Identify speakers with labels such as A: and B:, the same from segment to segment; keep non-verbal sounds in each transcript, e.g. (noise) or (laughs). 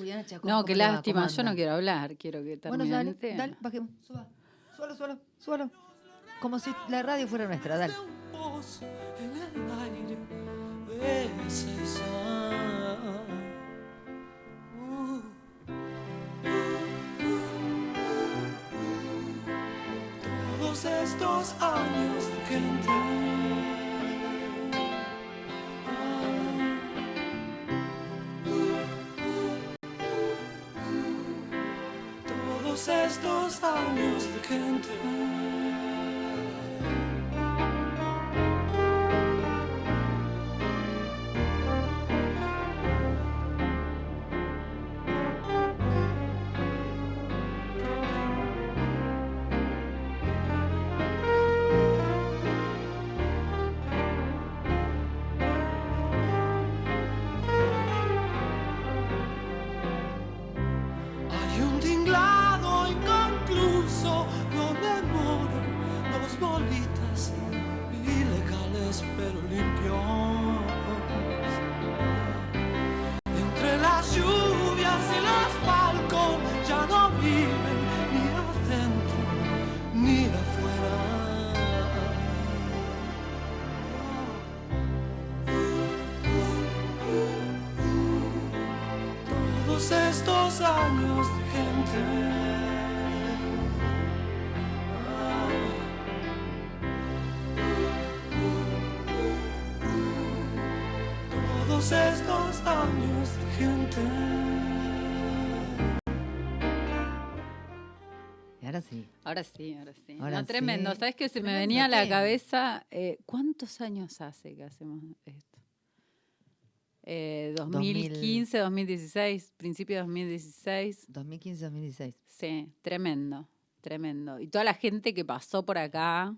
A: Juliana Chacón.
B: No,
A: ¿cómo
B: qué lástima,
A: ¿Cómo
B: yo no quiero hablar, quiero que termine
A: Bueno, dale,
B: el tema.
A: dale, bajemos, suba. Suelo, suelo, suelo. Como si la radio fuera nuestra, dale.
C: de Todos estos años que entré. Estos años de que
A: ahora sí.
B: Ahora sí, ahora no, tremendo.
A: sí.
B: ¿Sabes qué? Se me venía a la cabeza. eh, ¿Cuántos años hace que hacemos esto? Eh, 2015, 2016, principio de 2016.
A: 2015-2016.
B: Sí, tremendo, tremendo. Y toda la gente que pasó por acá,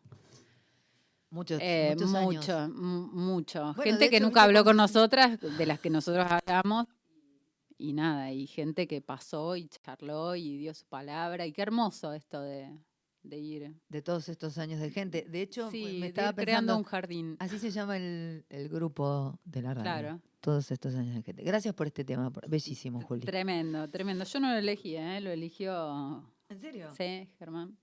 A: Muchos,
B: eh,
A: muchos
B: mucho, mu- mucho.
A: Bueno,
B: gente que nunca habló con nosotras, de las que nosotros hablamos. Y nada, y gente que pasó y charló y dio su palabra. Y qué hermoso esto de, de ir.
A: De todos estos años de gente. De hecho,
B: Sí,
A: me estaba
B: ir creando
A: pensando.
B: un jardín.
A: Así se llama el, el grupo de la radio.
B: Claro.
A: Todos estos años de gente. Gracias por este tema. Bellísimo, Juli.
B: Tremendo, tremendo. Yo no lo elegí, ¿eh? lo eligió
A: ¿En serio?
B: sí, Germán.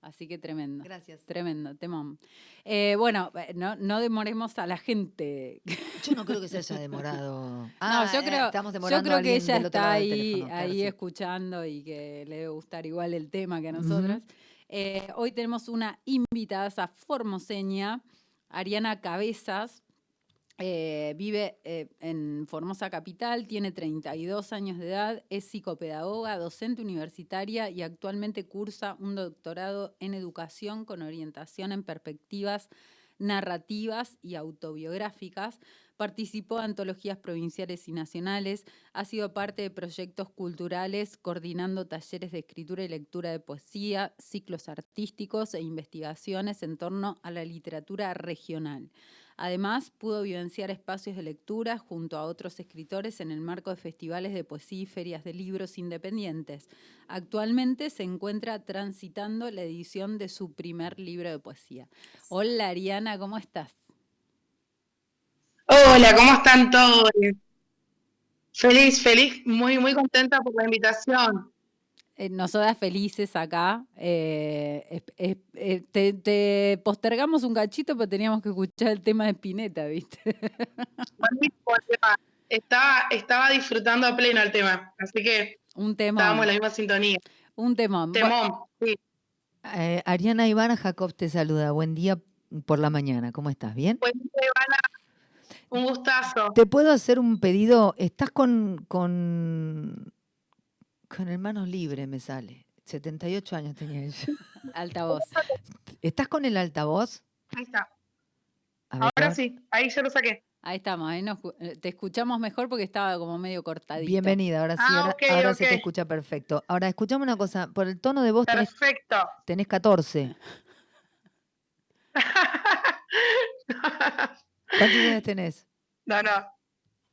B: Así que tremendo.
A: Gracias.
B: Tremendo, temón. Eh, bueno, eh, no, no demoremos a la gente.
A: Yo no creo que se haya demorado. (laughs)
B: no,
A: Ah,
B: yo
A: eh,
B: creo,
A: estamos
B: yo
A: demorando
B: creo
A: a
B: que ella está ahí,
A: teléfono, claro,
B: ahí
A: sí.
B: escuchando y que le debe gustar igual el tema que a nosotras. Eh, hoy tenemos una invitada a formoseña, Ariana Cabezas. Eh, vive eh, en Formosa Capital, tiene 32 años de edad, es psicopedagoga, docente universitaria y actualmente cursa un doctorado en educación con orientación en perspectivas narrativas y autobiográficas. Participó de antologías provinciales y nacionales, ha sido parte de proyectos culturales coordinando talleres de escritura y lectura de poesía, ciclos artísticos e investigaciones en torno a la literatura regional. Además, pudo vivenciar espacios de lectura junto a otros escritores en el marco de festivales de poesía y ferias de libros independientes. Actualmente se encuentra transitando la edición de su primer libro de poesía. Hola Ariana, ¿cómo estás?
D: Hola, ¿cómo están todos? Feliz, feliz, muy, muy contenta por la invitación.
B: Eh, nosotras felices acá. eh, es- es- eh, te, te postergamos un cachito, pero teníamos que escuchar el tema de Spinetta, ¿viste? (laughs)
D: Buenísimo el tema. Estaba, estaba disfrutando a pleno el tema, así que
B: un temón.
D: estábamos en la misma sintonía.
B: Un temón.
D: Temón, sí.
A: Eh, Ariana Ivana Jacob te saluda. Buen día por la mañana. ¿Cómo estás? ¿Bien?
D: Buen día, Ivana. Un gustazo.
A: ¿Te puedo hacer un pedido? Estás con, con, con el manos libre, me sale. 78 años tenía ella. (laughs)
B: Altavoz.
A: ¿Estás con el altavoz?
D: Ahí está.
A: A ver,
D: Ahora sí, ahí ya lo saqué.
B: Ahí estamos, ahí nos, eh, te escuchamos mejor porque estaba como medio cortadito.
A: Bienvenida, ahora sí,
D: Ah,
A: ahora,
D: ok,
A: ahora se te escucha perfecto. Ahora, escuchame una cosa, por el tono de voz tenés,
D: Perfecto.
A: tenés 14. (laughs) ¿Cuántos años tenés?
D: no, no.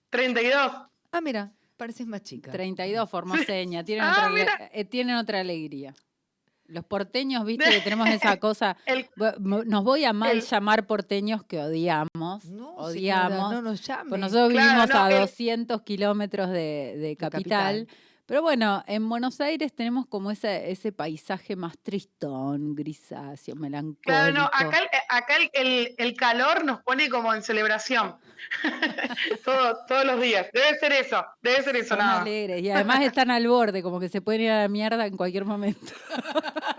D: 32.
A: Ah, mira, pareces más chica.
B: 32, formoseña, tienen,
D: Ah,
B: otra, eh, tienen otra alegría. Los porteños, viste, que tenemos esa (laughs) cosa.
D: El-
B: Nos voy a mal
D: el-
B: llamar porteños que odiamos.
A: No, señora,
B: odiamos.
A: no nos llame.
B: Pues nosotros
D: Claro,
B: vivimos
D: no,
B: a
D: el-
B: 200 kilómetros de, de capital.
A: capital.
B: Pero bueno, en Buenos Aires tenemos como ese, ese paisaje más tristón, grisáceo, melancólico.
D: Claro, no, acá, el, acá el, el- el calor nos pone como en celebración. (laughs) Todo- todos los días. Debe ser eso, debe ser eso,
B: Son
D: nada.
B: alegres y además están al borde, como que se pueden ir a la mierda en cualquier momento. (laughs)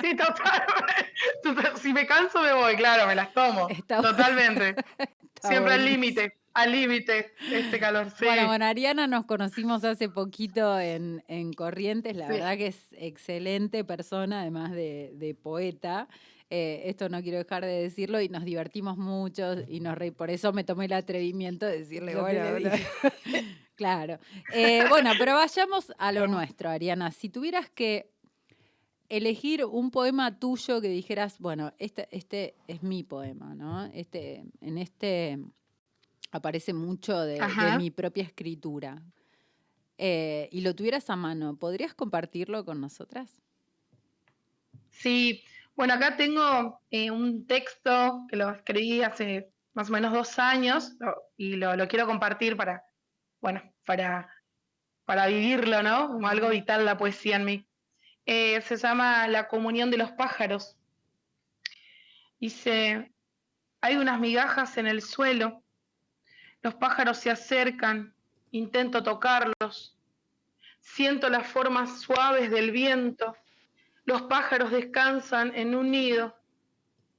D: Sí, total. Total, (laughs) Si me canso me voy, claro, me las tomo.
B: Está.
D: Totalmente. Siempre al límite, al límite este calor. Sí.
B: Bueno, con Ariana nos conocimos hace poquito en, en Corrientes, la
D: Sí.
B: verdad que es excelente persona, además de, de poeta. Eh, esto no quiero dejar de decirlo y nos divertimos mucho y nos reí. Por eso me tomé el atrevimiento de decirle,
A: Lo
B: bueno, (laughs) claro. Eh, bueno, pero vayamos a lo nuestro, Ariana. Si tuvieras que elegir un poema tuyo que dijeras, bueno, este, este es mi poema, ¿no? Este, en este aparece mucho de, mi propia escritura. Eh, y lo tuvieras a mano, ¿podrías compartirlo con nosotras?
D: Sí, bueno, acá tengo eh, un texto que lo escribí hace más o menos dos años lo- y lo, lo quiero compartir para, bueno, para, para vivirlo, ¿no? Como algo vital la poesía en mí. Eh, se llama La comunión de los pájaros. Dice, hay unas migajas en el suelo, los pájaros se acercan, intento tocarlos, siento las formas suaves del viento, los pájaros descansan en un nido,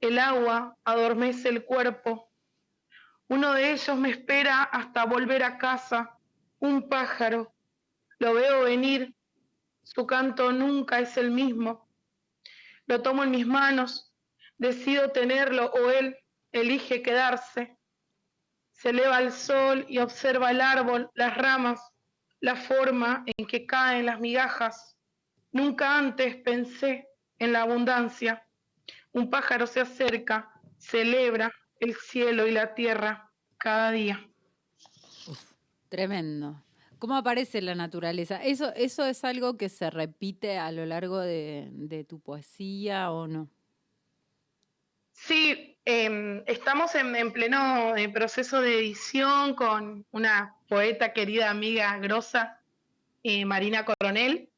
D: el agua adormece el cuerpo. Uno de ellos me espera hasta volver a casa, un pájaro. Lo veo venir, su canto nunca es el mismo. Lo tomo en mis manos, decido tenerlo o él elige quedarse. Se eleva el sol y observa el árbol, las ramas, la forma en que caen las migajas. Nunca antes pensé en la abundancia. Un pájaro se acerca, celebra el cielo y la tierra cada día.
B: Tremendo. ¿Cómo aparece la naturaleza? ¿Eso, eso es algo que se repite a lo largo de tu poesía o no?
D: Sí, em, estamos en, en pleno eh, proceso de edición con una poeta querida, amiga, grosa, eh, Marina Coronel,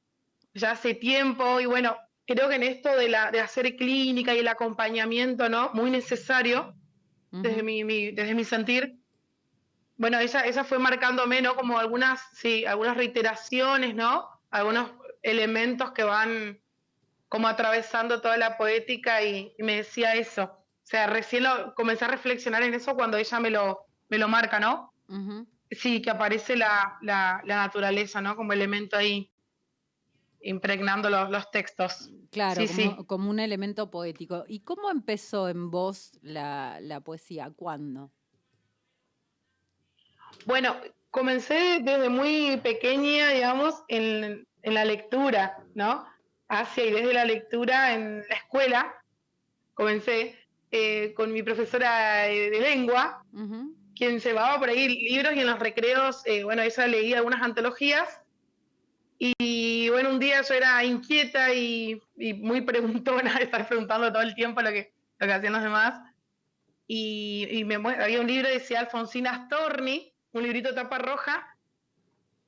D: ya hace tiempo, y bueno, creo que en esto de, la, de hacer clínica y el acompañamiento, ¿no? Muy necesario, desde mi- desde mi sentir. Bueno, ella, ella fue marcándome, ¿no? Como algunas, sí, algunas reiteraciones, ¿no? Algunos elementos que van como atravesando toda la poética y, y me decía eso. O sea, recién lo, comencé a reflexionar en eso cuando ella me lo, me lo marca, ¿no? Sí, que aparece la, la, la naturaleza, ¿no? Como elemento ahí impregnando los, los textos.
B: Claro,
D: Sí,
B: como,
D: sí.
B: como un elemento poético. ¿Y cómo empezó en vos la, la poesía? ¿Cuándo?
D: Bueno, comencé desde muy pequeña, digamos, en, en la lectura, ¿no? Hacia y desde la lectura en la escuela. Comencé eh, con mi profesora de, de lengua,
B: Ujú.
D: quien llevaba por ahí libros y en los recreos, eh, bueno, ella leía algunas antologías. Y bueno, un día yo era inquieta y, y muy preguntona (laughs) estar preguntando todo el tiempo lo que, lo que hacían los demás. Y, y me había un libro que decía Alfonsina Storni, un librito de tapa roja,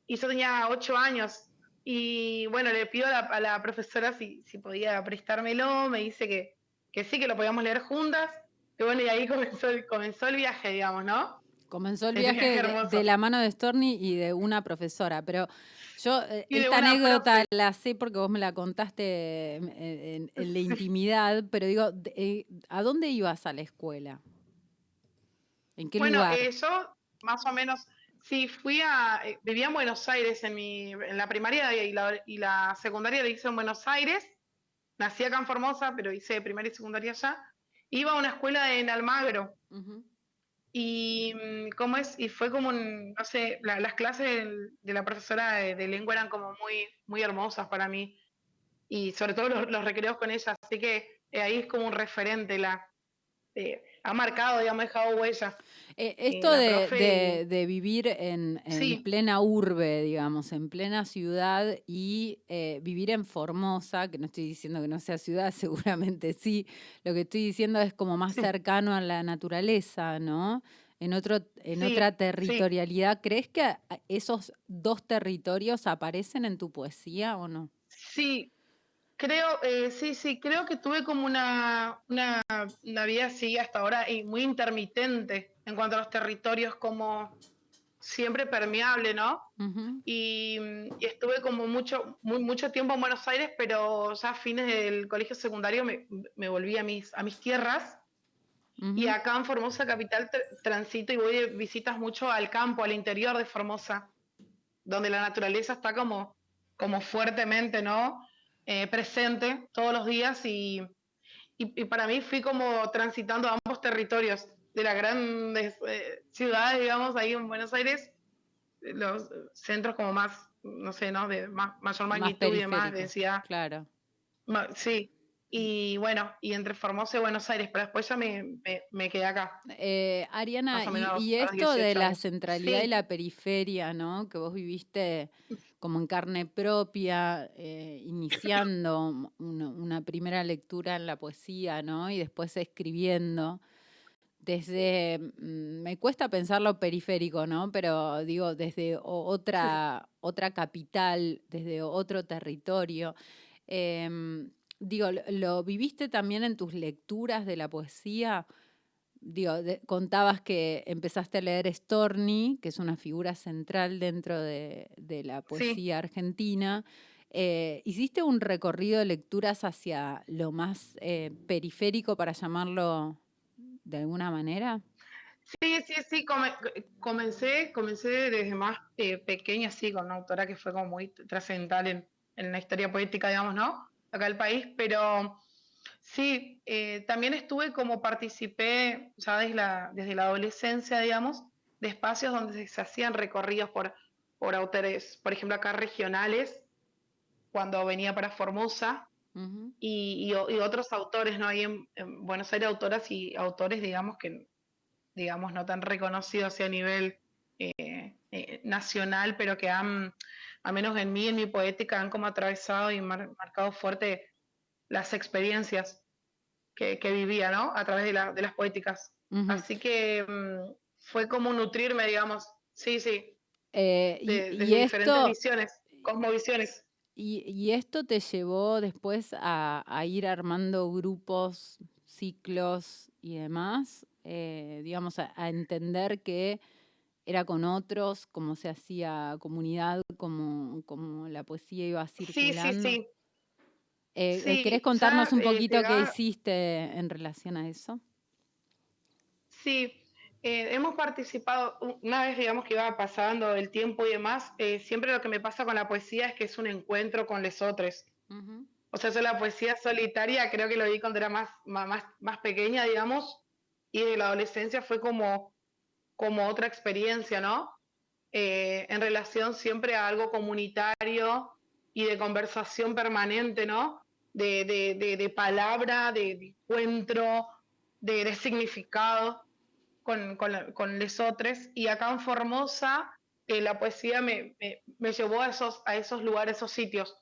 D: y yo tenía ocho años. Y bueno, le pido a la, a la profesora si, si podía prestármelo, me dice que, que sí, que lo podíamos leer juntas. Y bueno, y ahí comenzó el, comenzó el viaje, digamos, ¿no?
B: Comenzó el
D: El
B: viaje de, la mano de Storni y de una profesora, pero yo eh,
D: Y
B: esta anécdota
D: profe.
B: la sé porque vos me la contaste en, en- en la intimidad, (laughs) pero digo, eh, ¿a dónde ibas a la escuela? ¿En qué
D: bueno,
B: lugar?
D: eh, yo más o menos, sí, fui a, eh, vivía en Buenos Aires en, mi, en la primaria y la, y la secundaria la hice en Buenos Aires. Nací acá en Formosa, pero hice primaria y secundaria allá. Iba a una escuela en Almagro. Y mm, cómo es, y fue como un, no sé, la- las clases de la profesora de, de lengua eran como muy, muy hermosas para mí. Y sobre todo los, los recreos con ella, así que eh, ahí es como un referente la, eh, ha marcado, digamos, ha dejado huella.
B: Eh, esto de,
D: profe-
B: de- de vivir en, en
D: Sí.
B: plena urbe, digamos, en plena ciudad y eh, vivir en Formosa, que no estoy diciendo que no sea ciudad, (laughs) seguramente sí, lo que estoy diciendo es como más cercano a la naturaleza, ¿no? En, otro, en
D: Sí,
B: otra
D: sí.
B: territorialidad. ¿Crees que esos dos territorios aparecen en tu poesía o no?
D: Sí, creo, eh, sí, sí, creo que tuve como una, una, una vida así hasta ahora y muy intermitente en cuanto a los territorios, como siempre permeable, ¿no? Y, y estuve como mucho, muy, mucho tiempo en Buenos Aires, pero ya a fines del colegio secundario me, me volví a mis, a mis tierras y acá en Formosa Capital tr- transito y voy de visitas mucho al campo, al interior de Formosa, donde la naturaleza está como, como fuertemente, ¿no? Eh, presente todos los días y, y, y para mí fui como transitando ambos territorios de las grandes eh, ciudades, digamos, ahí en Buenos Aires, los centros como más, no sé, ¿no? De más, mayor
B: Más
D: magnitud y demás,
B: periférico,
D: densidad.
B: Claro.
D: Sí, y bueno, y entre Formosa y Buenos Aires, pero después ya me, me, me quedé acá.
B: Eh, Ariana,
D: Más
B: y- esto de
D: 18
B: la centralidad y la periferia, ¿no? Que vos viviste como en carne propia, eh, iniciando una, una primera lectura en la poesía, ¿no? Y después escribiendo. Desde, mm, me cuesta pensar lo periférico, ¿no? Pero digo, desde otra, otra capital, desde otro territorio. Em, digo, ¿lo, lo viviste también en tus lecturas de la poesía? Digo, de- contabas que empezaste a leer Storni, que es una figura central dentro de, de la poesía argentina. Eh, ¿Hiciste un recorrido de lecturas hacia lo más eh, periférico, para llamarlo de alguna manera?
D: Sí, sí, sí, come- comencé, comencé desde más eh, pequeña, sí, con una autora que fue como muy trascendental en, la historia poética, digamos, ¿no? Acá del país, pero sí, eh, también estuve como participé ya desde la, desde la adolescencia, digamos, de espacios donde se, se hacían recorridos por, por autores, por ejemplo, acá regionales, cuando venía para Formosa,
B: Ujú.
D: y, y y otros autores, ¿no? Hay en, en Buenos Aires autoras y autores, digamos, que, digamos, no tan reconocidos a nivel eh, eh, nacional, pero que han, al menos en mí, en mi poética, han como atravesado y mar- marcado fuerte las experiencias que, que vivía, ¿no? A través de, la- de las poéticas.
B: Ujú.
D: Así que mm, fue como nutrirme, digamos, sí, sí,
B: Eh, y,
D: de,
B: y
D: diferentes
B: esto,
D: visiones, cosmovisiones.
B: Y, y esto te llevó después a, a ir armando grupos, ciclos y demás, eh, digamos, a, a entender que era con otros, cómo se hacía comunidad, cómo, cómo la poesía iba
D: Sí, sí,
B: circulando.
D: sí.
B: Eh, eh,
D: Sí,
B: ¿Querés
D: ya,
B: contarnos un
D: eh,
B: poquito qué hiciste en relación a eso?
D: Sí, eh, hemos participado, una vez digamos que iba pasando el tiempo y demás, eh, siempre lo que me pasa con la poesía es que es un encuentro con los otros.
B: Ujú,
D: O sea, yo la poesía solitaria creo que lo vi cuando era más, más, más pequeña, digamos, y de la adolescencia fue como, como otra experiencia, ¿no? Eh, en relación siempre a algo comunitario y de conversación permanente, ¿no? De, de, de, de palabra, de, de encuentro, de, de significado con, con, con lesotres. Y acá en Formosa, eh, la poesía me, me, me llevó a esos, a esos lugares, esos sitios,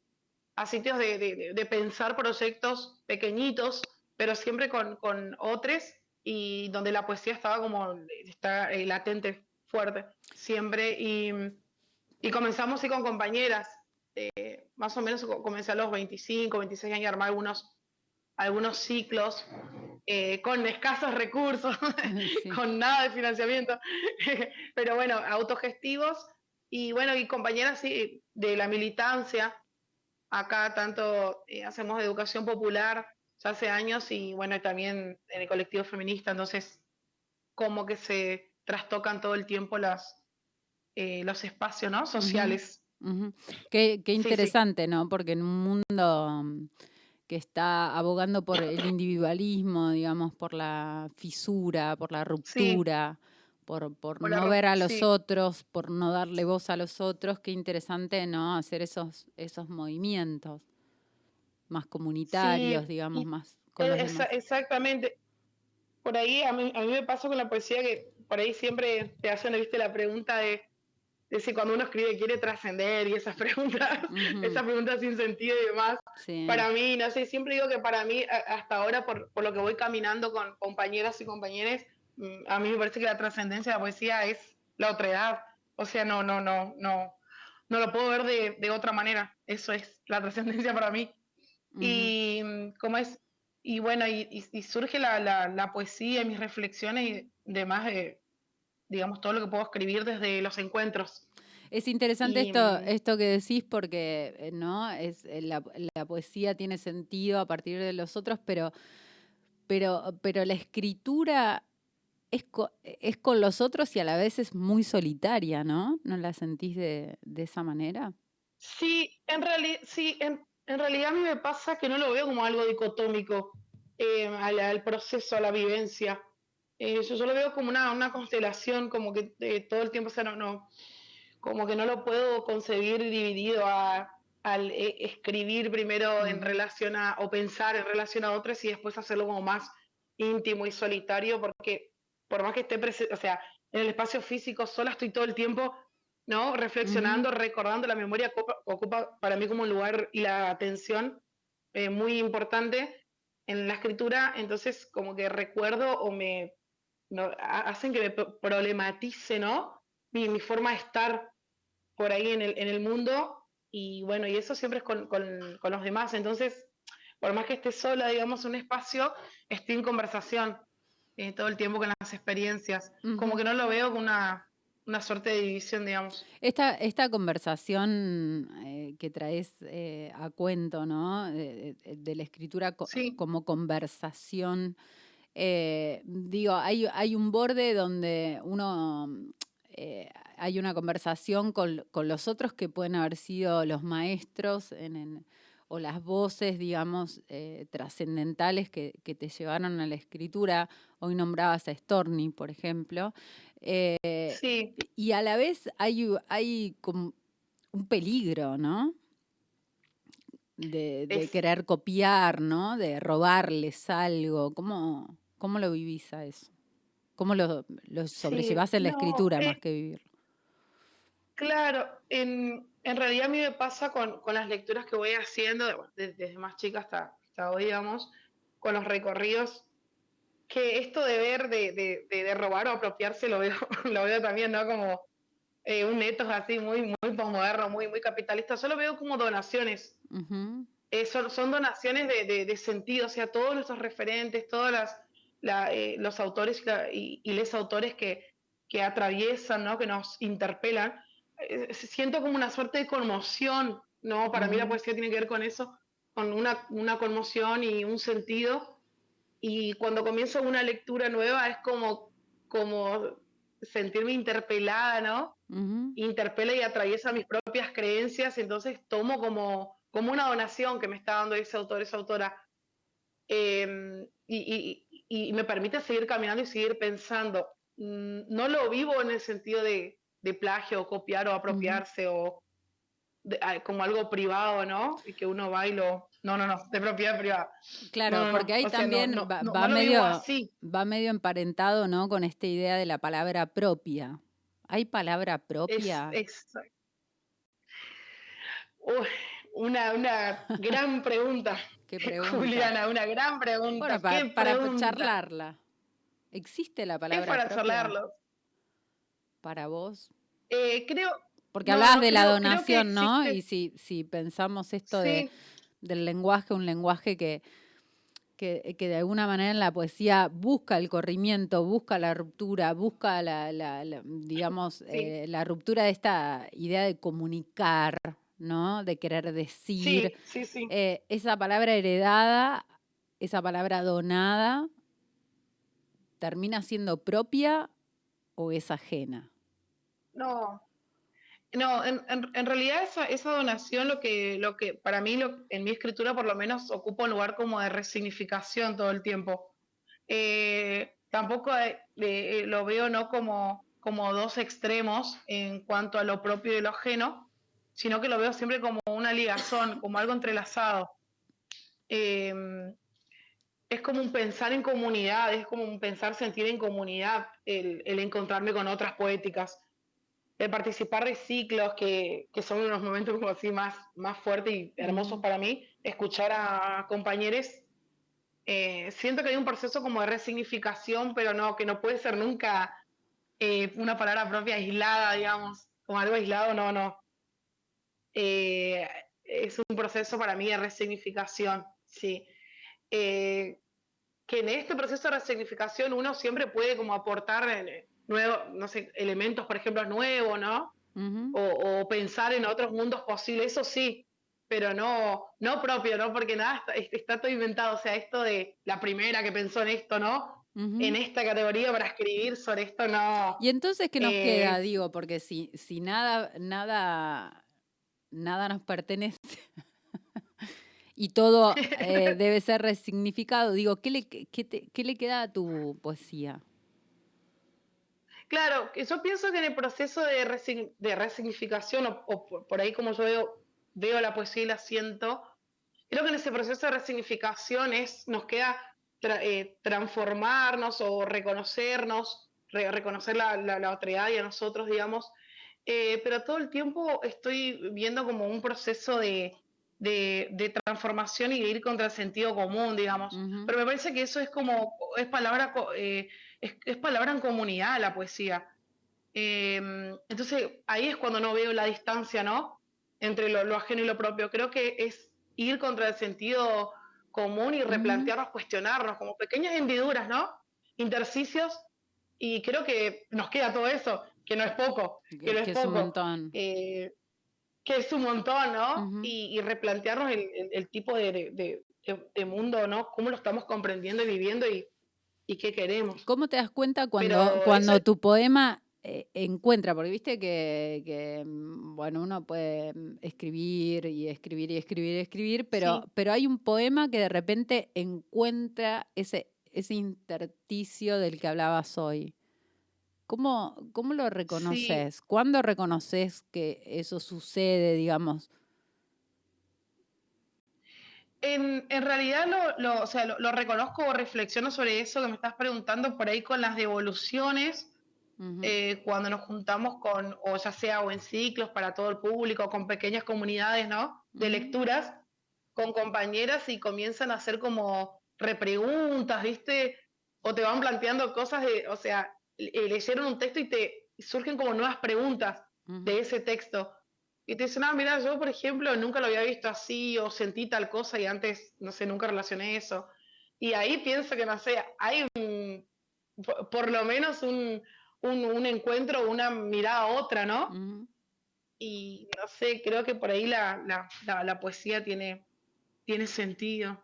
D: a sitios de, de- de- pensar proyectos pequeñitos, pero siempre con, con otros y donde la poesía estaba como, está eh, latente, fuerte, siempre. Y, y comenzamos sí con compañeras, eh, más o menos co- comencé a los 25, 26 años a armar algunos, algunos ciclos eh, con escasos recursos, (laughs) (laughs)
B: Sí.
D: con nada de financiamiento, (laughs) pero bueno, autogestivos y bueno, y compañeras sí, de la militancia, acá tanto eh, hacemos educación popular ya hace años y bueno, también en el colectivo feminista, entonces como que se trastocan todo el tiempo las, eh, los espacios ¿no? sociales.
B: Ujú. Qué, qué
D: Sí, sí.
B: interesante, ¿no? Porque en un mundo mm, que está abogando por el individualismo, digamos, por la fisura, por la ruptura, por, por
D: Por la
B: no ver a los
D: sí.
B: otros, por no darle voz a los otros, qué interesante, ¿no? Hacer esos, esos movimientos más comunitarios, digamos, más con los demás.
D: exactamente. por ahí a mí, a mí me pasa con la poesía que por ahí siempre te hacen, viste, la pregunta de, de si cuando uno escribe quiere trascender y esas (laughs) preguntas,
B: Ujú.
D: esas preguntas sin sentido y demás.
B: Sí.
D: Para mí, no sé, siempre digo que para mí, hasta ahora, por, por lo que voy caminando con compañeras y compañeros, mm, a mí me parece que la trascendencia de la poesía es la otredad. O sea, no, no, no, no, no lo puedo ver de, de otra manera. Eso es la (laughs) trascendencia para mí.
B: Ujú.
D: Y mm, cómo es, y bueno, y, y- y surge la, la, la poesía y mis reflexiones y demás, de, digamos, todo lo que puedo escribir desde los encuentros.
B: Es interesante
D: Y,
B: esto,
D: mm,
B: esto que decís porque, eh, ¿no? Es, eh, la, la poesía tiene sentido a partir de los otros, pero, pero, pero la escritura es, co- es con los otros y a la vez es muy solitaria, ¿no? ¿No la sentís de, de esa manera?
D: Sí, en realidad, sí, en, en realidad a mí me pasa que no lo veo como algo dicotómico eh, al, al proceso, a la vivencia. Eh, yo, yo lo veo como una, una constelación, como que eh, todo el tiempo, o sea, no, no, como que no lo puedo concebir dividido a, al eh, escribir primero en relación a, o pensar en relación a otros y después hacerlo como más íntimo y solitario, porque por más que esté presente, o sea, en el espacio físico sola estoy todo el tiempo, ¿no? Reflexionando, recordando, la memoria ocupa, ocupa para mí como un lugar y la atención muy importante en la escritura, entonces como que recuerdo o me no, hacen que me pro- problematice, ¿no? Mi, mi forma de estar por ahí en el, en el mundo y bueno, y eso siempre es con, con- con los demás, entonces, por más que esté sola, digamos, en un espacio, estoy en conversación eh, todo el tiempo con las experiencias, como que no lo veo como una, una suerte de división, digamos.
B: Esta, esta conversación eh, que traes eh, a cuento, ¿no? De, de- de la escritura co-
D: Sí.
B: como conversación. Eh, digo, hay, hay un borde donde uno eh, hay una conversación con, con los otros que pueden haber sido los maestros en, en- o las voces, digamos, eh, trascendentales que, que te llevaron a la escritura. Hoy nombrabas a Storni, por ejemplo. Eh,
D: Sí,
B: y a la vez hay, hay como un peligro, ¿no? De, de
D: Es-
B: querer copiar, ¿no? De robarles algo. ¿Cómo, cómo lo vivís a eso? ¿Cómo lo, lo sobrellevás en la
D: no,
B: escritura
D: eh,
B: más que vivirlo?
D: Claro, en, en realidad a mí me pasa con, con las lecturas que voy haciendo, desde más chica hasta, hasta hoy, digamos, con los recorridos, que esto de ver, de, de, de- de robar o apropiarse, lo veo, (laughs) lo veo también, ¿no? Como eh, un ethos así muy, muy posmoderno, muy, muy capitalista. Yo lo veo como donaciones. Eh, son, son donaciones de, de- de sentido, o sea, todos nuestros referentes, todos las, la, eh, los autores y, y- les autores que, que atraviesan, ¿no? que nos interpelan, eh, siento como una suerte de conmoción, ¿no? Para mí la poesía tiene que ver con eso, con una, una conmoción y un sentido, y cuando comienzo una lectura nueva es como, como sentirme interpelada, ¿no?
B: ujú.
D: interpela y atraviesa mis propias creencias, entonces tomo como, como una donación que me está dando ese autor, esa autora, eh, y, y- y me permite seguir caminando y seguir pensando. Mm, No lo vivo en el sentido de, de plagio, o copiar o apropiarse, o de- como algo privado, ¿no? Y que uno va y lo... No, no, no, de propiedad privada.
B: Claro,
D: No, no, no,
B: porque ahí
D: no,
B: también va, medio, va medio emparentado, ¿no? Con esta idea de la palabra propia. ¿Hay palabra
D: Es,
B: propia?
D: es- Uy, una, una gran pregunta.
B: ¿Qué (laughs) pregunta?
D: Juliana, una gran pregunta.
B: Bueno, pa-
D: ¿Qué
B: para
D: pregunta?
B: charlarla. ¿Existe la
D: Es
B: palabra
D: para
B: propia
D: charlarlo.
B: para vos?
D: Eh, creo,
B: Porque
D: No,
B: hablabas de la
D: creo- creo que
B: donación, ¿no? Y si, si pensamos esto de, del lenguaje, un lenguaje que, que, que de alguna manera en la poesía busca el corrimiento, busca la ruptura, busca la, la- la, digamos, eh, la ruptura de esta idea de comunicar, ¿no? De querer decir.
D: sí, sí, sí.
B: Eh, esa palabra heredada, esa palabra donada, ¿termina siendo propia o es ajena?
D: No, no, en, en- en realidad esa, esa donación lo que, lo que para mí, lo, en mi escritura por lo menos, ocupa un lugar como de resignificación todo el tiempo. Eh, tampoco eh, eh, lo veo no como, como dos extremos en cuanto a lo propio y lo ajeno, sino que lo veo siempre como una ligazón, como algo entrelazado. Eh, es como un pensar en comunidad, es como un pensar, sentir en comunidad, el, el encontrarme con otras poéticas, el participar de ciclos que, que son unos momentos como así más, más fuertes y hermosos para mí, escuchar a compañeros. Eh, siento que hay un proceso como de resignificación, pero no, que no puede ser nunca eh, una palabra propia aislada, digamos, como algo aislado, no, no. Eh, es un proceso para mí de resignificación, sí. Eh, que en este proceso de resignificación uno siempre puede como aportar eh, nuevos, no sé, elementos, por ejemplo, nuevos, ¿no? o, o, pensar en otros mundos posibles, eso sí, pero no, no propio, ¿no? Porque nada, está, está, todo inventado, o sea, esto de la primera que pensó en esto, ¿no? En esta categoría para escribir sobre esto, no.
B: Y entonces, ¿qué nos eh, queda? Digo, porque si, si nada, nada, nada nos pertenece y todo eh, debe ser resignificado. Digo, ¿qué le, qué, te, ¿qué le queda a tu poesía?
D: Claro, yo pienso que en el proceso de, resign, de resignificación, o, o, por ahí como yo veo, veo la poesía y la siento, creo que en ese proceso de resignificación es, nos queda tra, eh, transformarnos o reconocernos, re, reconocer la, la, la otredad y a nosotros, digamos, eh, pero todo el tiempo estoy viendo como un proceso de, de, de, transformación y de ir contra el sentido común, digamos. Uh -huh. Pero me parece que eso es como, es palabra, eh, es, es, palabra en comunidad la poesía. Eh, entonces ahí es cuando no veo la distancia, ¿no? Entre lo, lo, ajeno y lo propio. Creo que es ir contra el sentido común y replantearnos, uh -huh. cuestionarnos, como pequeñas hendiduras, ¿no? Intersticios. Y creo que nos queda todo eso, que no es poco. Que, que no es,
B: que
D: poco.
B: es un montón.
D: Eh, que es un montón, ¿no? Uh -huh. y, y, replantearnos el, el, el tipo de, de, de, de, mundo, ¿no? Cómo lo estamos comprendiendo y viviendo y, y qué queremos.
B: ¿Cómo te das cuenta cuando, cuando tu poema eh, encuentra? Porque viste que, que, bueno, uno puede escribir y escribir y escribir y escribir, pero, sí. pero hay un poema que de repente encuentra ese, ese intersticio del que hablabas hoy. ¿Cómo, cómo lo reconoces? Sí. ¿Cuándo reconoces que eso sucede, digamos?
D: En, en realidad lo, lo, o sea, lo, lo, reconozco o reflexiono sobre eso que me estás preguntando por ahí con las devoluciones, uh -huh. eh, cuando nos juntamos con, o ya sea o en ciclos para todo el público, con pequeñas comunidades, ¿no? De uh -huh. lecturas, con compañeras y comienzan a hacer como repreguntas, ¿viste? O te van planteando cosas de, o sea, eh, leyeron un texto y te surgen como nuevas preguntas uh -huh. de ese texto. Y te dicen, ah, mira, yo por ejemplo nunca lo había visto así o sentí tal cosa y antes, no sé, nunca relacioné eso. Y ahí pienso que, no sé, hay un, por, lo menos un, un, un, encuentro, una mirada a otra, ¿no? Uh -huh. Y no sé, creo que por ahí la, la, la, la poesía tiene, tiene sentido.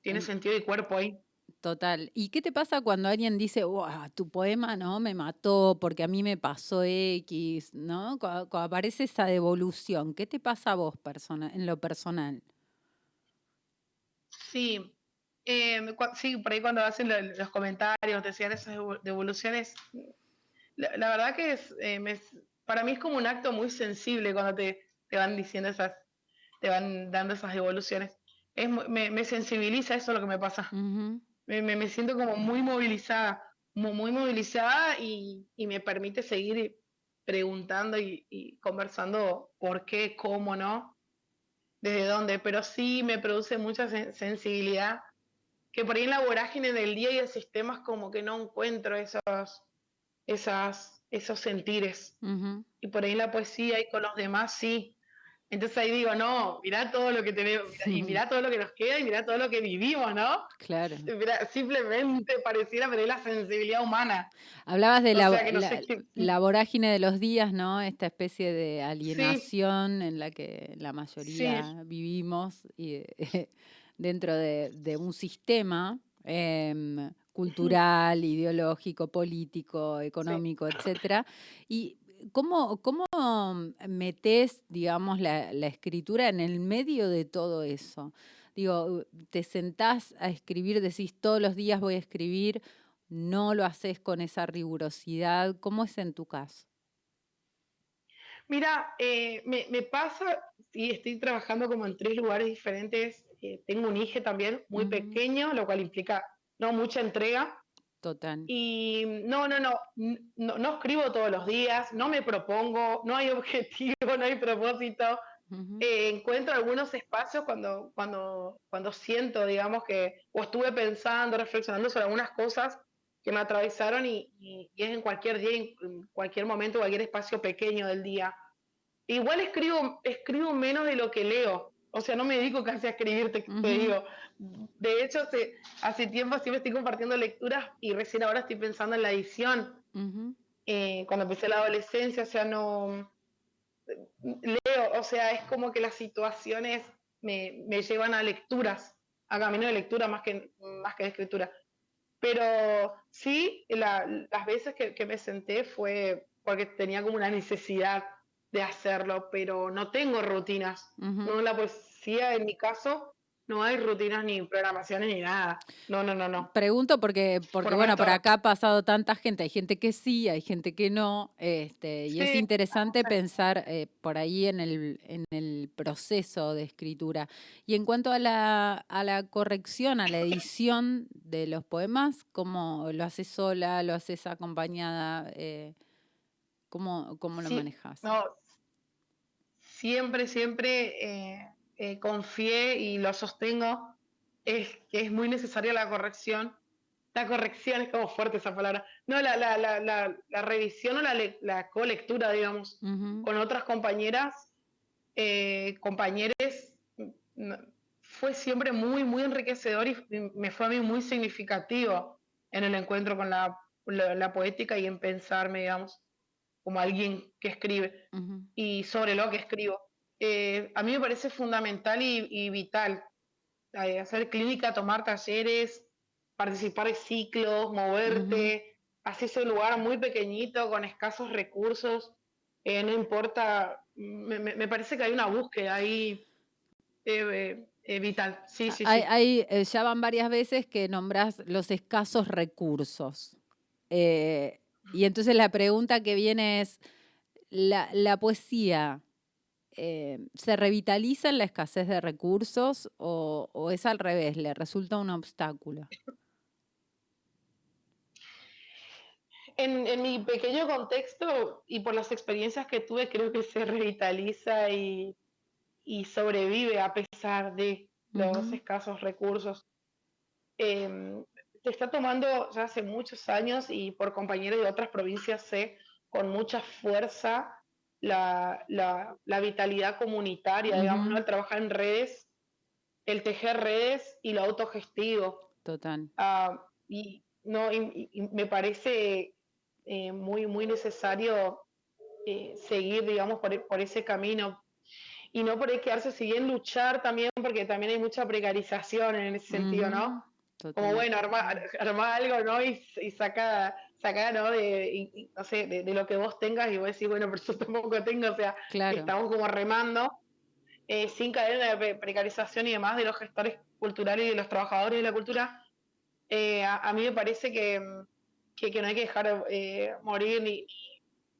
D: Tiene uh -huh. sentido y cuerpo ahí.
B: Total. ¿Y qué te pasa cuando alguien dice, wow, tu poema no me mató porque a mí me pasó X, ¿no? Cuando, cuando aparece esa devolución, ¿qué te pasa a vos persona, en lo personal?
D: Sí, eh, sí, por ahí cuando hacen los comentarios, decían esas devoluciones, la, la verdad que es, eh, me, para mí es como un acto muy sensible cuando te, te van diciendo esas, te van dando esas devoluciones. Es, me, me sensibiliza eso lo que me pasa. Uh -huh me, me, siento como muy movilizada, muy, muy movilizada y, y, me permite seguir preguntando y, y, conversando por qué, cómo, ¿no? Desde dónde, pero sí me produce mucha sensibilidad, que por ahí en la vorágine del día y el sistema es como que no encuentro esos, esas, esos sentires. Uh -huh. Y por ahí en la poesía y con los demás sí, entonces ahí digo, no, mirá todo lo que tenemos, y mirá todo lo que nos queda, y mirá todo lo que vivimos, ¿no?
B: Claro.
D: Mirá, simplemente pareciera perder la sensibilidad humana.
B: Hablabas de o la, no la, vorágine de los días, ¿no? Esta especie de alienación sí. en la que la mayoría sí. vivimos y, eh, (laughs) dentro de, de, un sistema eh, cultural, ideológico, político, económico, sí. etcétera. Y ¿Cómo, cómo metes, digamos, la, la, escritura en el medio de todo eso? Digo, te sentás a escribir, decís todos los días voy a escribir, no lo haces con esa rigurosidad. ¿Cómo es en tu caso?
D: Mira, eh, me, me, pasa, sí, estoy trabajando como en tres lugares diferentes. Eh, tengo un hijo también muy pequeño, lo cual implica no mucha entrega.
B: Total.
D: Y no, no, no, no, no escribo todos los días, no me propongo, no hay (laughs) objetivo, no hay propósito. Eh, encuentro algunos espacios cuando, cuando, cuando siento, digamos, que o estuve pensando, reflexionando sobre algunas cosas que me atravesaron y, y- y es en cualquier día, en cualquier momento, cualquier espacio pequeño del día. Igual escribo, escribo menos de lo que leo. O sea, no me dedico casi a escribir, te, te
B: Ujú.
D: digo. De hecho, hace, hace tiempo siempre estoy compartiendo lecturas y recién ahora estoy pensando en la edición. Eh, cuando empecé la adolescencia, o sea, no leo, o sea, es como que las situaciones me, me llevan a lecturas, a camino de lectura más que, más que de escritura. Pero sí, la- las veces que, que me senté fue porque tenía como una necesidad de hacerlo, pero no tengo rutinas. No, la poesía, en mi caso, no hay rutinas ni programaciones ni nada. No, no, no, no.
B: Pregunto porque, porque
D: Por
B: bueno, por acá ha pasado tanta gente, hay gente que sí, hay gente que no, este, y es interesante pensar eh, por ahí en el, en el proceso de escritura. Y en cuanto a la, a la corrección, a la edición de los poemas, ¿cómo lo haces sola, lo haces acompañada? Eh, ¿cómo, cómo lo
D: Sí,
B: manejas?
D: No, siempre, siempre eh, eh, confié y lo sostengo, es que es muy necesaria la corrección. La corrección es como fuerte esa palabra. No, la, la, la, la, la revisión o la, le- la colectura, digamos, con otras compañeras, eh, compañeros, mm, fue siempre muy, muy enriquecedor y me fue a mí muy significativo en el encuentro con la, poética y en pensarme, digamos, como alguien que escribe y sobre lo que escribo. Eh, a mí me parece fundamental y, y vital eh, hacer clínica, tomar talleres, participar de ciclos, moverte, así es un lugar muy pequeñito, con escasos recursos, eh, no importa, me, me- me parece que hay una búsqueda ahí eh, vital. Sí, sí,
B: Hay,
D: sí.
B: hay, eh, ya van varias veces que nombras los escasos recursos. Eh, y entonces la pregunta que viene es, ¿la, la poesía eh, se revitaliza en la escasez de recursos o, o es al revés, le resulta un obstáculo?
D: En, en mi pequeño contexto y por las experiencias que tuve, creo que se revitaliza y, y sobrevive a pesar de los escasos recursos. Se está tomando ya hace muchos años y por compañeros de otras provincias sé con mucha fuerza la, la- la vitalidad comunitaria, digamos, ¿no? El trabajar en redes, el tejer redes y lo autogestivo.
B: Total.
D: Ah, y, no, y- y- me parece eh, muy, muy necesario eh, seguir, digamos, por, por ese camino. Y no por ahí quedarse, si bien luchar también, porque también hay mucha precarización en ese sentido, ¿no?
B: Ujú.
D: Como
B: Total.
D: bueno, arma, ar- arma algo, ¿no? Y, y saca, saca, ¿no? De, y- no sé, de, de lo que vos tengas y vos decís, bueno, pero (laughs) yo tampoco tengo, o sea,
B: Claro.
D: estamos como remando, eh, sin caer en la pre- precarización y demás de los gestores culturales y de los trabajadores de la cultura. Eh, a, a mí me parece que, que, que no hay que dejar eh, morir ni,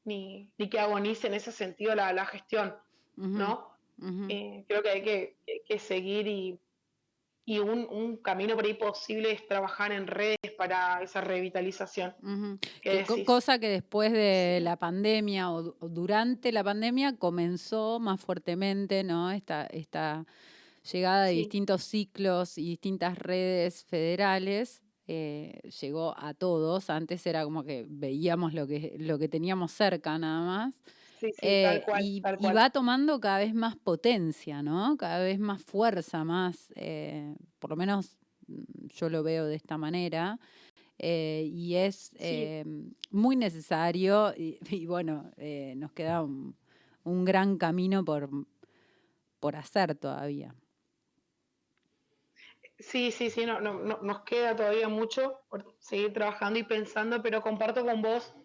D: ni, ni que agonice en ese sentido la, la gestión, ¿no? Eh, creo que hay que, que seguir y, y un, un camino por ahí posible es trabajar en redes para esa revitalización.
B: Cosa que después de la pandemia o, du- o durante la pandemia comenzó más fuertemente, ¿no? Esta, esta llegada de
D: Sí.
B: distintos ciclos y distintas redes federales eh, llegó a todos. Antes era como que veíamos lo que, lo que teníamos cerca nada más.
D: Sí, sí,
B: Eh,
D: tal cual,
B: y,
D: tal
B: y
D: cual.
B: va tomando cada vez más potencia, ¿no? Cada vez más fuerza, más, eh, por lo menos yo lo veo de esta manera. eh, y es
D: Sí.
B: eh, muy necesario y, (laughs) y bueno, eh, nos queda un, un gran camino por, por hacer todavía.
D: Sí, sí, sí, no, no, no- nos queda todavía mucho por seguir trabajando y pensando, pero comparto con vos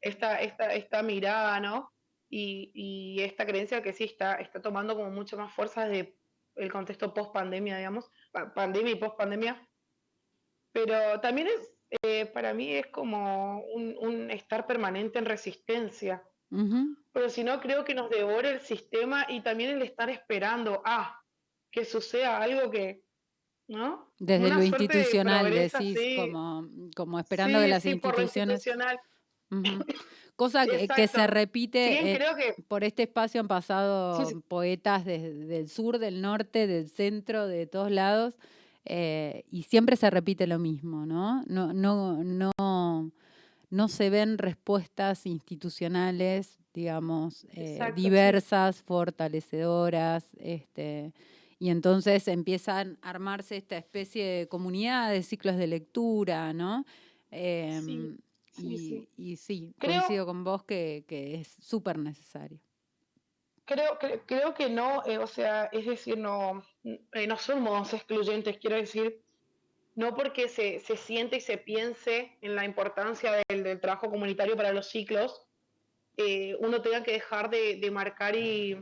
D: esta, esta, esta mirada, ¿no? Y, y esta creencia que sí está, está tomando como mucho más fuerza desde el contexto post pandemia, digamos, pandemia y post pandemia. Pero también es, eh, para mí es como un, un estar permanente en resistencia,
B: Ujú.
D: pero si no creo que nos devore el sistema y también el estar esperando a que suceda algo que, ¿no?
B: Desde
D: Una
B: lo
D: de
B: institucional
D: progreso
B: decís, como, como esperando que
D: Sí,
B: las
D: sí, por lo
B: instituciones...
D: institucional. (laughs)
B: Cosa que, que se repite,
D: bien
B: eh,
D: creo que
B: por este espacio han pasado
D: sí.
B: poetas desde del sur, del norte, del centro, de todos lados, eh, y siempre se repite lo mismo, ¿no? No, no, no, no se ven respuestas institucionales, digamos, eh,
D: Exacto, sí.
B: diversas, fortalecedoras, este, y entonces empiezan a armarse esta especie de comunidad de ciclos de lectura, ¿no? Y,
D: sí.
B: y sí,
D: Creo,
B: coincido con vos que, que es súper necesario.
D: creo, cre- creo que no, eh, o sea, es decir, no, eh, no somos excluyentes, quiero decir, no porque se, se siente y se piense en la importancia del, del trabajo comunitario para los ciclos, eh, uno tenga que dejar de, de marcar y,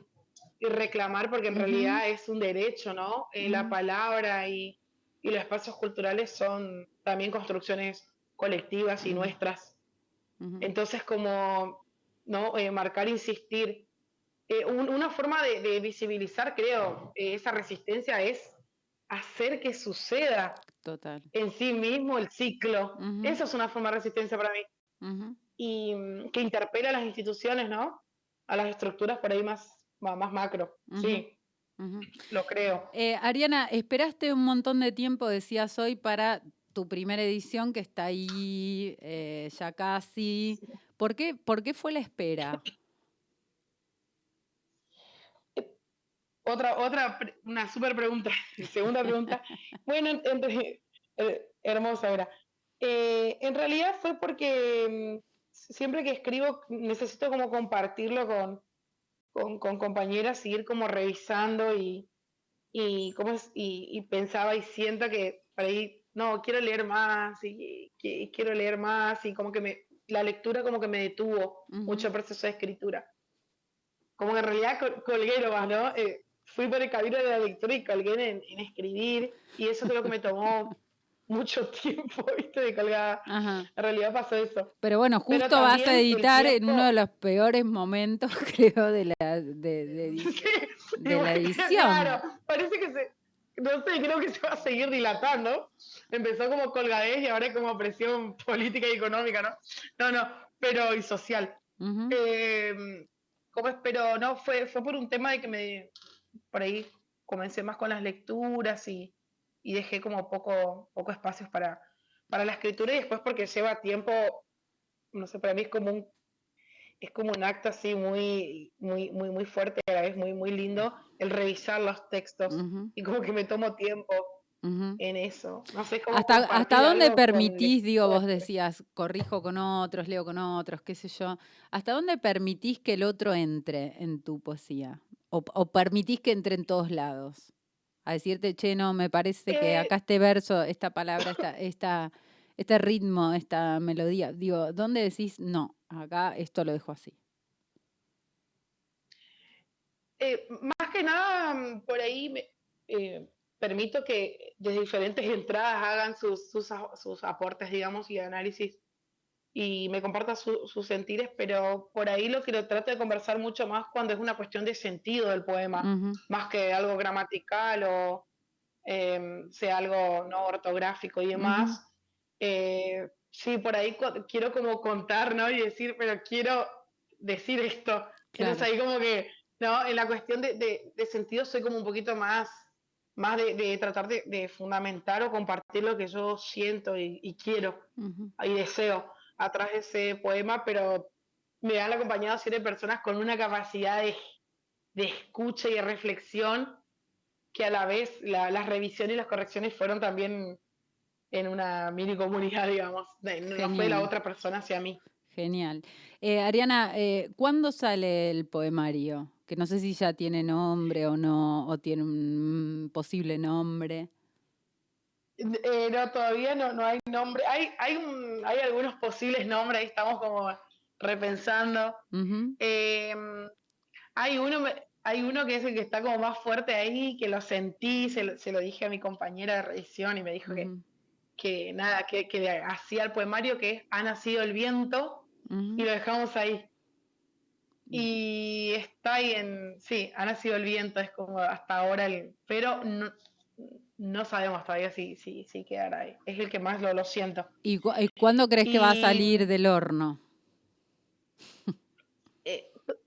D: y reclamar, porque en realidad es un derecho, ¿no? La palabra y, y los espacios culturales son también construcciones colectivas y nuestras. Entonces, como, ¿no? Eh, marcar, insistir. Eh, un- una forma de, de visibilizar, creo, eh, esa resistencia es hacer que suceda
B: Total.
D: en sí mismo el ciclo. Eso es una forma de resistencia para mí. Y mm, que interpela a las instituciones, ¿no? A las estructuras por ahí más, más macro. Sí, lo creo.
B: Eh, Ariana, esperaste un montón de tiempo, decías hoy, para tu primera edición que está ahí eh, ya casi. ¿Por qué, ¿Por qué fue la espera? (laughs)
D: Otra, otra, una súper pregunta. Segunda pregunta. (laughs) Bueno, en- en- eh, hermosa era. Eh, en realidad fue porque mm, siempre que escribo necesito como compartirlo con, con, con compañeras, seguir como revisando y, y, cómo es, y, y pensaba y siento que por ahí, no, quiero leer más y, quiero leer más y como que me, la lectura como que me detuvo mucho el proceso de escritura. Como que en realidad col- colgué nomás, ¿no? Eh, fui por el camino de la lectura y colgué en, en escribir y eso creo que me tomó (laughs) mucho tiempo, (laughs) ¿viste? De colgada.
B: Ajá.
D: En realidad pasó eso.
B: Pero bueno,
D: Pero
B: justo vas a editar en uno de los peores momentos, (laughs) creo, de la, de, de edi-
D: sí,
B: de la edición.
D: claro, parece que se, no sé, creo que se va a seguir dilatando. Empezó como colgadez y ahora es como presión (laughs) política y económica, ¿no? No, no, pero y social. Eh, ¿cómo es? Pero no, fue, fue por un tema de que me, por ahí comencé más con las lecturas y, y dejé como poco, poco espacios para, para la escritura y después porque lleva tiempo, no sé, para mí es como un, es como un acto así muy, muy, muy, muy fuerte, a la vez muy, muy lindo, el revisar los textos y como que me tomo tiempo en eso. No sé cómo
B: ¿Hasta, hasta dónde permitís, digo, vos (laughs) decías, corrijo con otros, leo con otros, qué sé yo, ¿hasta dónde permitís que el otro entre en tu poesía? ¿O, o permitís que entre en todos lados? A decirte, che, no, me parece que
D: Eh,
B: acá este verso, esta palabra, esta, (laughs) esta, este ritmo, esta melodía, digo, ¿dónde decís, no, acá esto lo dejo así?
D: Eh, más que nada, mm, por ahí me, eh, permito que desde diferentes entradas hagan sus, sus, sus aportes, digamos, y análisis y me compartan su- sus sentires, pero por ahí lo que lo trato de conversar mucho más cuando es una cuestión de sentido del poema,
B: Ujú,
D: más que algo gramatical o em, sea algo no ortográfico y demás. Eh, sí, por ahí quiero como contar, ¿no? Y decir, pero quiero decir esto. Entonces
B: Claro.
D: ahí como que, ¿no? En la cuestión de, de- de sentido soy como un poquito más, más de, de tratar de, fundamentar o compartir lo que yo siento y, y quiero
B: ujú.
D: y deseo atrás de ese poema, pero me han acompañado siete personas con una capacidad de, de escucha y de reflexión que a la vez la- las revisiones y las correcciones fueron también en una mini comunidad, (laughs) digamos. No fue la otra persona hacia mí.
B: genial. Eh, Ariana, eh, ¿cuándo sale el poemario? Que no sé si ya tiene nombre o no, o tiene un posible nombre.
D: Eh, no, todavía no, no hay nombre. Hay, hay, un- hay algunos posibles nombres, ahí estamos como repensando. Eh, hay uno, hay uno que es el que está como más fuerte ahí, que lo sentí, se lo, se lo dije a mi compañera de revisión y me dijo que nada, que, que hacía el poemario que es Ha nacido el viento y lo dejamos ahí. Y está ahí en, sí, ha nacido el viento, es como hasta ahora el, pero no, no sabemos todavía si, si, si quedará ahí. Es el que más lo, lo siento.
B: ¿Y, cu- y cuándo crees que va a salir del horno?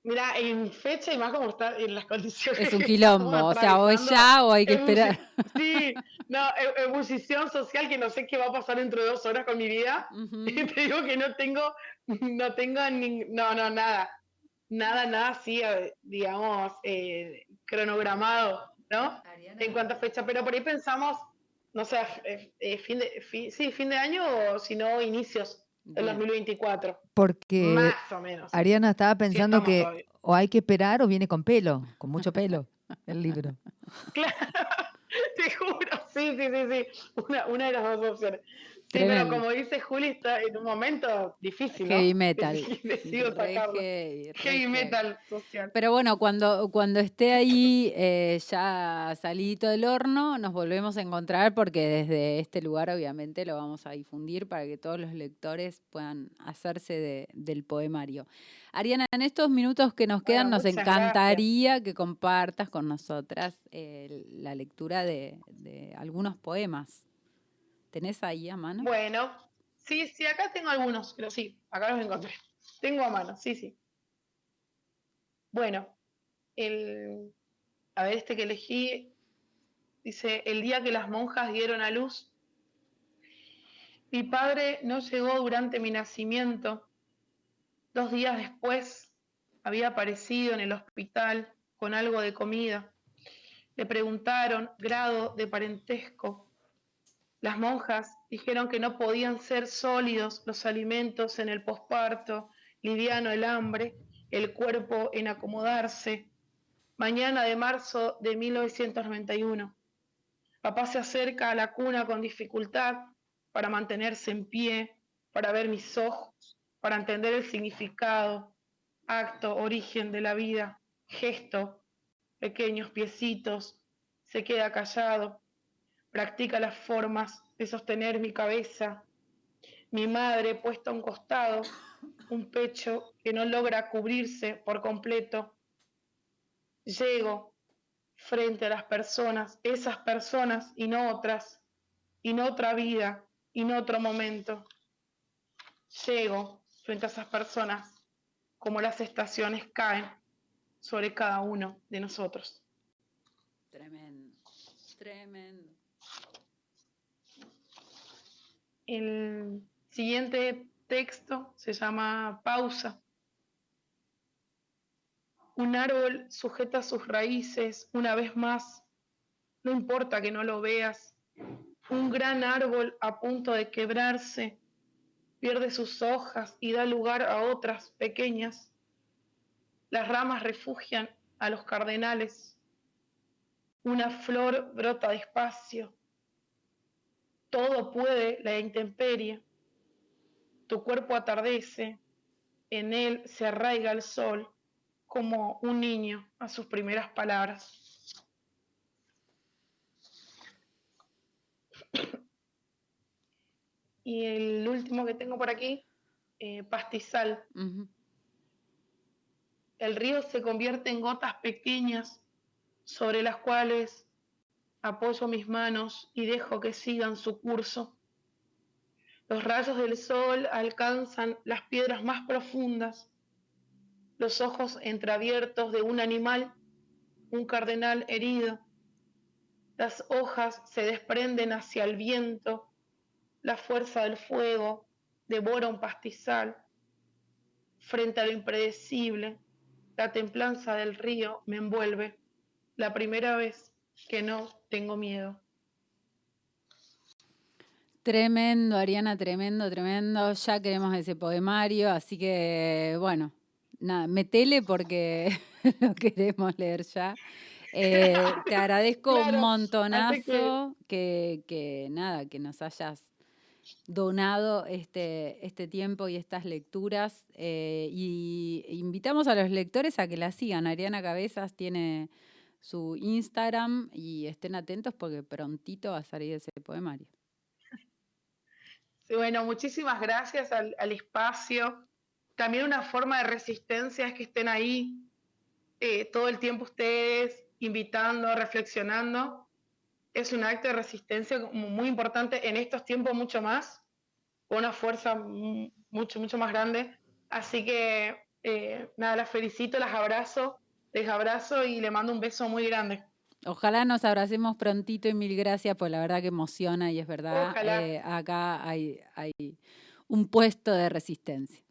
D: Mira, en fecha y más como está en las condiciones.
B: Es un quilombo, o sea, o es ya o hay que esperar.
D: Sí, no, e- ebullición social que no sé qué va a pasar dentro de dos horas con mi vida. (laughs) Y te digo que no tengo, no tengo ni, no, no, nada, nada, nada así, eh, digamos, eh, cronogramado, ¿no? En cuanto a fecha, pero por ahí pensamos, no sé, eh, eh, fin de, fi- sí, fin de año o si no, inicios
B: Bien.
D: 2024,
A: Porque
D: más o menos.
A: Ariana estaba pensando que
D: todavía.
A: o hay que esperar o viene con pelo, con mucho pelo, (laughs) el libro. (laughs)
D: Claro, (laughs) te juro, sí, sí, sí, sí, una, una de las dos opciones. Sí,
B: Tremendo.
D: pero como dice Juli, está en un momento difícil, ¿no?
B: Heavy metal. (laughs)
D: Decido sacarlo.
B: heavy,
D: Heavy metal social.
B: Pero bueno, cuando, cuando esté ahí eh, ya salidito del horno, nos volvemos a encontrar porque desde este lugar obviamente lo vamos a difundir para que todos los lectores puedan hacerse de- del poemario. Ariana, en estos minutos que nos quedan nos
D: gracias.
B: encantaría que compartas con nosotras eh, la lectura de, de algunos poemas. ¿Tenés ahí a mano?
D: Bueno, sí, sí, acá tengo algunos, pero sí, acá los encontré. (laughs) Tengo a mano, sí, sí. Bueno, el, a ver, este que elegí dice, el día que las monjas dieron a luz, mi padre no llegó durante mi nacimiento. Dos días después había aparecido en el hospital con algo de comida. Le preguntaron grado de parentesco. Las monjas dijeron que no podían ser sólidos los alimentos en el posparto, liviano el hambre, el cuerpo en acomodarse. Mañana de marzo de 1991. Papá se acerca a la cuna con dificultad para mantenerse en pie, para ver mis ojos, para entender el significado, acto, origen de la vida, gesto, pequeños piecitos, se queda callado, practica las formas de sostener mi cabeza, mi madre puesta a un costado, un pecho que no logra cubrirse por completo. Llego frente a las personas, esas personas y no otras, y no otra vida, y no otro momento. Llego frente a esas personas como las estaciones caen sobre cada uno de nosotros.
B: Tremendo, tremendo.
D: El siguiente texto se llama Pausa. Un árbol sujeta sus raíces una vez más, no importa que no lo veas. Un gran árbol a punto de quebrarse pierde sus hojas y da lugar a otras pequeñas. Las ramas refugian a los cardenales. Una flor brota despacio todo puede la intemperie. Tu cuerpo atardece, en él se arraiga el sol como un niño a sus primeras palabras. Y el último que tengo por aquí, eh, pastizal. El río se convierte en gotas pequeñas sobre las cuales apoyo mis manos y dejo que sigan su curso. Los rayos del sol alcanzan las piedras más profundas, los ojos entreabiertos de un animal, un cardenal herido. Las hojas se desprenden hacia el viento, la fuerza del fuego devora un pastizal. Frente a lo impredecible, la templanza del río me envuelve. La primera vez que no tengo miedo.
B: Tremendo, Ariana, tremendo, tremendo. Ya queremos ese poemario, así que bueno, nada, metele porque (laughs) lo queremos leer ya. Eh, te agradezco
D: Claro,
B: un montonazo que, que nada, que nos hayas donado este, este tiempo y estas lecturas. eh, y invitamos a los lectores a que la sigan. Ariana Cabezas tiene su Instagram y estén atentos porque prontito va a salir ese poemario.
D: Sí, bueno, muchísimas gracias al, espacio. también una forma de resistencia es que estén ahí eh, todo el tiempo ustedes, invitando, reflexionando. Es un acto de resistencia muy importante en estos tiempos mucho más, con una fuerza mu- mucho, mucho más grande. Así que, eh, nada, las felicito, las abrazo, les abrazo y le mando un beso muy grande.
B: Ojalá nos abracemos prontito y mil gracias, pues la verdad que emociona y es verdad.
D: Ojalá.
B: eh, acá hay, hay un puesto de resistencia.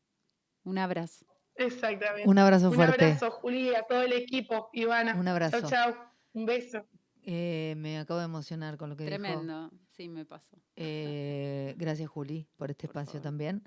B: Un abrazo.
D: Exactamente.
A: Un abrazo
D: Un
A: fuerte.
D: abrazo, Juli, a todo el equipo, Ivana.
A: Un abrazo.
D: Chao, chao. Un beso.
A: Eh, me acabo de emocionar con lo que dijo.
B: Tremendo. Sí, me pasó.
A: Eh, gracias, Juli, por este
B: Por
A: espacio
B: favor.
A: también.